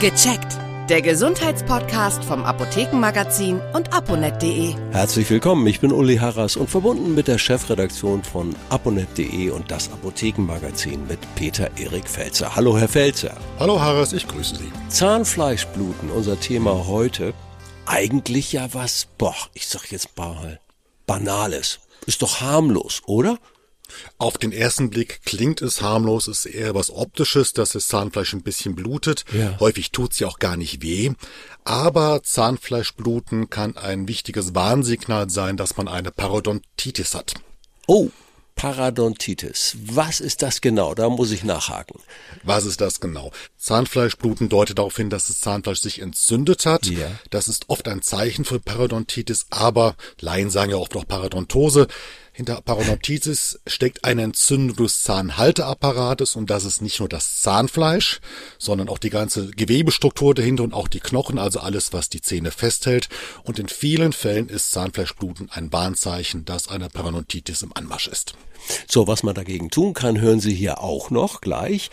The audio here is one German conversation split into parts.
Gecheckt. Der Gesundheitspodcast vom Apothekenmagazin und aponet.de. Herzlich willkommen, ich bin Uli Harras und verbunden mit der Chefredaktion von aponet.de und das Apothekenmagazin mit Peter Erik Felzer. Hallo, Herr Felzer. Hallo, Harras, ich grüße Sie. Zahnfleischbluten, unser Thema heute. Eigentlich ja was, boah, ich sag jetzt mal, Banales. Ist doch harmlos, oder? Auf den ersten Blick klingt es harmlos, ist eher was Optisches, dass das Zahnfleisch ein bisschen blutet. Ja. Häufig tut's ja auch gar nicht weh. Aber Zahnfleischbluten kann ein wichtiges Warnsignal sein, dass man eine Parodontitis hat. Oh, Parodontitis. Was ist das genau? Da muss ich nachhaken. Was ist das genau? Zahnfleischbluten deutet darauf hin, dass das Zahnfleisch sich entzündet hat. Ja. Das ist oft ein Zeichen für Parodontitis, aber Laien sagen ja oft noch Parodontose. Hinter Parodontitis steckt eine Entzündung des Zahnhalteapparates und das ist nicht nur das Zahnfleisch, sondern auch die ganze Gewebestruktur dahinter und auch die Knochen, also alles, was die Zähne festhält. Und in vielen Fällen ist Zahnfleischbluten ein Warnzeichen, dass eine Parodontitis im Anmarsch ist. So, was man dagegen tun kann, hören Sie hier auch noch gleich.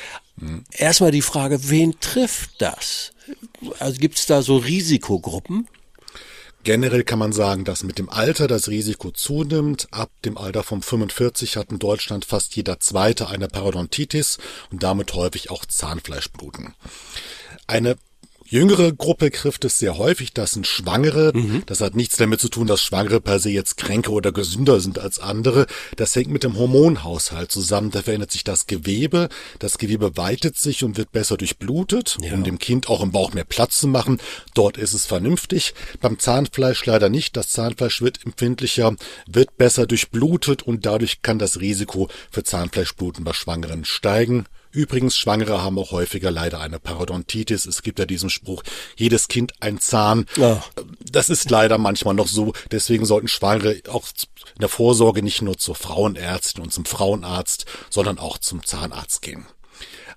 Erstmal die Frage, wen trifft das? Also gibt es da so Risikogruppen? Generell kann man sagen, dass mit dem Alter das Risiko zunimmt. Ab dem Alter von 45 hat in Deutschland fast jeder Zweite eine Parodontitis und damit häufig auch Zahnfleischbluten. Eine Jüngere Gruppe trifft es sehr häufig, das sind Schwangere. Mhm. Das hat nichts damit zu tun, dass Schwangere per se jetzt kränker oder gesünder sind als andere. Das hängt mit dem Hormonhaushalt zusammen. Da verändert sich das Gewebe. Das Gewebe weitet sich und wird besser durchblutet, ja. um dem Kind auch im Bauch mehr Platz zu machen. Dort ist es vernünftig. Beim Zahnfleisch leider nicht. Das Zahnfleisch wird empfindlicher, wird besser durchblutet und dadurch kann das Risiko für Zahnfleischbluten bei Schwangeren steigen. Übrigens, Schwangere haben auch häufiger leider eine Parodontitis. Es gibt ja diesen Spruch, jedes Kind ein Zahn. Ja. Das ist leider manchmal noch so. Deswegen sollten Schwangere auch in der Vorsorge nicht nur zur Frauenärztin und zum Frauenarzt, sondern auch zum Zahnarzt gehen.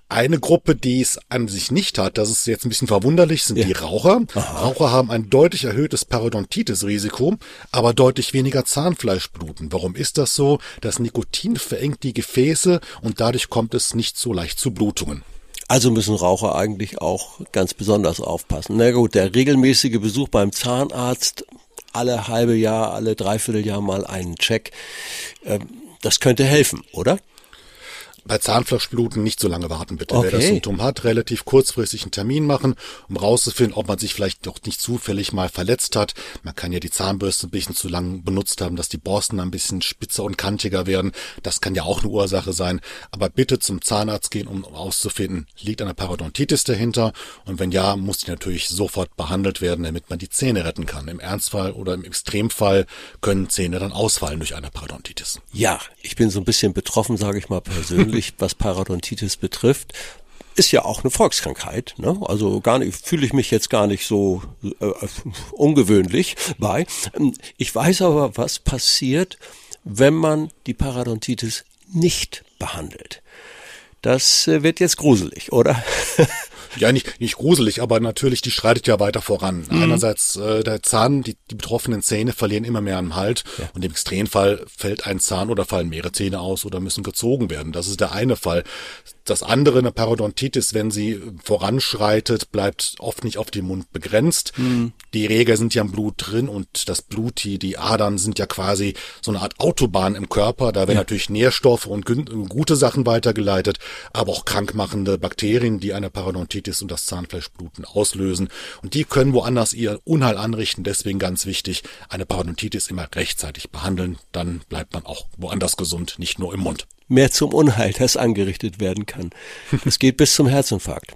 Eine Gruppe, die es an sich nicht hat, das ist jetzt ein bisschen verwunderlich, sind ja. die Raucher. Aha. Raucher haben ein deutlich erhöhtes Parodontitis-Risiko, aber deutlich weniger Zahnfleischbluten. Warum ist das so? Das Nikotin verengt die Gefäße und dadurch kommt es nicht so leicht zu Blutungen. Also müssen Raucher eigentlich auch ganz besonders aufpassen. Na gut, der regelmäßige Besuch beim Zahnarzt, alle halbe Jahr, alle dreiviertel Jahr mal einen Check, ähm, das könnte helfen, oder? Bei Zahnfleischbluten nicht so lange warten, bitte. Okay. Wer das Symptom hat, relativ kurzfristig einen Termin machen, um rauszufinden, ob man sich vielleicht doch nicht zufällig mal verletzt hat. Man kann ja die Zahnbürste ein bisschen zu lang benutzt haben, dass die Borsten ein bisschen spitzer und kantiger werden. Das kann ja auch eine Ursache sein. Aber bitte zum Zahnarzt gehen, um rauszufinden, liegt eine Parodontitis dahinter? Und wenn ja, muss die natürlich sofort behandelt werden, damit man die Zähne retten kann. Im Ernstfall oder im Extremfall können Zähne dann ausfallen durch eine Parodontitis. Ja, ich bin so ein bisschen betroffen, sage ich mal persönlich natürlich, was Parodontitis betrifft, ist ja auch eine Volkskrankheit. Ne? Also gar nicht, fühle ich mich jetzt gar nicht so äh, ungewöhnlich bei. Ich weiß aber, was passiert, wenn man die Parodontitis nicht behandelt. Das äh, wird jetzt gruselig, oder? Ja, nicht, nicht gruselig, aber natürlich, die schreitet ja weiter voran. Mhm. Einerseits äh, der Zahn, die, die betroffenen Zähne verlieren immer mehr an Halt ja. und im Extremfall fällt ein Zahn oder fallen mehrere Zähne aus oder müssen gezogen werden. Das ist der eine Fall. Das andere, eine Parodontitis, wenn sie voranschreitet, bleibt oft nicht auf den Mund begrenzt. Mhm. Die Reger sind ja im Blut drin und das Blut, die, die Adern sind ja quasi so eine Art Autobahn im Körper. Da werden ja. natürlich Nährstoffe und gute Sachen weitergeleitet, aber auch krankmachende Bakterien, die eine Parodontitis und das Zahnfleischbluten auslösen. Und die können woanders ihr Unheil anrichten. Deswegen ganz wichtig, eine Parodontitis immer rechtzeitig behandeln. Dann bleibt man auch woanders gesund, nicht nur im Mund mehr zum Unheil, das angerichtet werden kann. Es geht bis zum Herzinfarkt.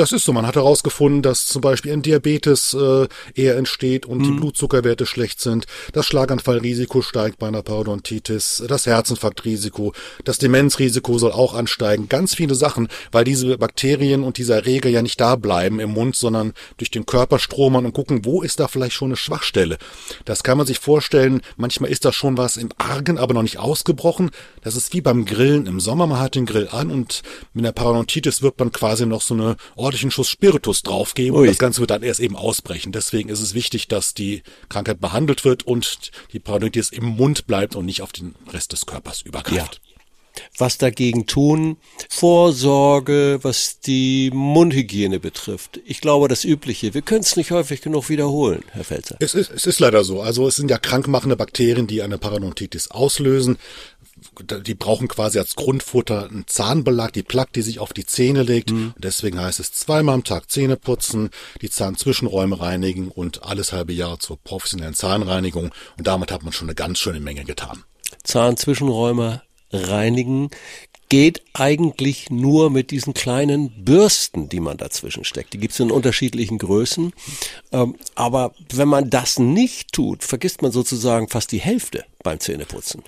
Das ist so. Man hat herausgefunden, dass zum Beispiel ein Diabetes äh, eher entsteht und mhm. die Blutzuckerwerte schlecht sind. Das Schlaganfallrisiko steigt bei einer Parodontitis. Das Herzinfarktrisiko, das Demenzrisiko soll auch ansteigen. Ganz viele Sachen, weil diese Bakterien und diese Erreger ja nicht da bleiben im Mund, sondern durch den Körper stromern und gucken, wo ist da vielleicht schon eine Schwachstelle. Das kann man sich vorstellen. Manchmal ist da schon was im Argen, aber noch nicht ausgebrochen. Das ist wie beim Grillen im Sommer. Man hat den Grill an und mit einer Parodontitis wird man quasi noch so eine ordentlichen Schuss Spiritus draufgeben Ui. und das Ganze wird dann erst eben ausbrechen. Deswegen ist es wichtig, dass die Krankheit behandelt wird und die Parodontitis im Mund bleibt und nicht auf den Rest des Körpers übergreift. Ja. was dagegen tun. Vorsorge, was die Mundhygiene betrifft. Ich glaube, das Übliche. Wir können es nicht häufig genug wiederholen, Herr Felzer. Es ist, es ist leider so. Also es sind ja krankmachende Bakterien, die eine Parodontitis auslösen die brauchen quasi als Grundfutter einen Zahnbelag, die Plaque, die sich auf die Zähne legt. Mhm. Und deswegen heißt es zweimal am Tag Zähne putzen, die Zahnzwischenräume reinigen und alles halbe Jahr zur professionellen Zahnreinigung. Und damit hat man schon eine ganz schöne Menge getan. Zahnzwischenräume reinigen geht eigentlich nur mit diesen kleinen Bürsten, die man dazwischen steckt. Die gibt es in unterschiedlichen Größen. Ähm, aber wenn man das nicht tut, vergisst man sozusagen fast die Hälfte beim Zähneputzen.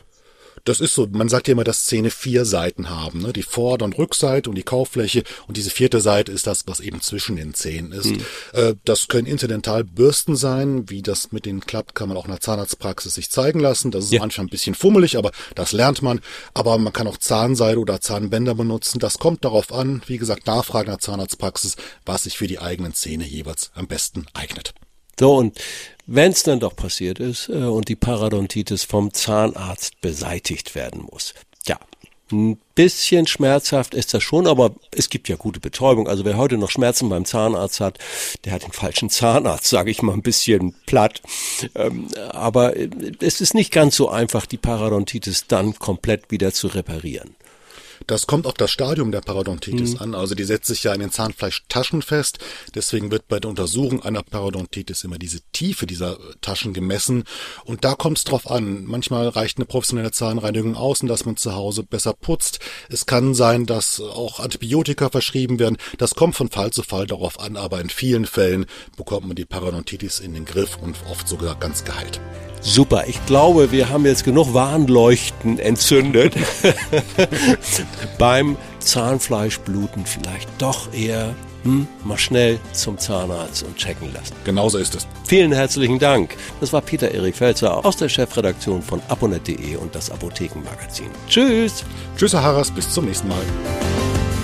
Das ist so, man sagt ja immer, dass Zähne vier Seiten haben, ne? die Vorder- und Rückseite und die Kauffläche und diese vierte Seite ist das, was eben zwischen den Zähnen ist. Hm. Äh, das können Incidentalbürsten sein, wie das mit denen klappt, kann man auch in der Zahnarztpraxis sich zeigen lassen. Das ist ja. manchmal ein bisschen fummelig, aber das lernt man. Aber man kann auch Zahnseide oder Zahnbänder benutzen. Das kommt darauf an, wie gesagt, Nachfragen der Zahnarztpraxis, was sich für die eigenen Zähne jeweils am besten eignet. So, und wenn es dann doch passiert ist äh, und die Parodontitis vom Zahnarzt beseitigt werden muss, ja, ein bisschen schmerzhaft ist das schon, aber es gibt ja gute Betäubung. Also wer heute noch Schmerzen beim Zahnarzt hat, der hat den falschen Zahnarzt, sage ich mal ein bisschen platt. Ähm, aber äh, es ist nicht ganz so einfach, die Parodontitis dann komplett wieder zu reparieren. Das kommt auf das Stadium der Parodontitis mhm. an. Also die setzt sich ja in den Zahnfleischtaschen fest. Deswegen wird bei der Untersuchung einer Parodontitis immer diese Tiefe dieser Taschen gemessen. Und da kommt es drauf an. Manchmal reicht eine professionelle Zahnreinigung aus und dass man zu Hause besser putzt. Es kann sein, dass auch Antibiotika verschrieben werden. Das kommt von Fall zu Fall darauf an, aber in vielen Fällen bekommt man die Parodontitis in den Griff und oft sogar ganz geheilt. Super, ich glaube, wir haben jetzt genug Warnleuchten entzündet. Beim Zahnfleischbluten vielleicht doch eher hm, mal schnell zum Zahnarzt und checken lassen. Genauso ist es. Vielen herzlichen Dank. Das war Peter Erik Felzer aus der Chefredaktion von aponet.de und das Apothekenmagazin. Tschüss. Tschüss, Herr Harras, bis zum nächsten Mal.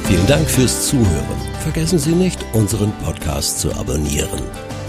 Vielen Dank fürs Zuhören. Vergessen Sie nicht, unseren Podcast zu abonnieren.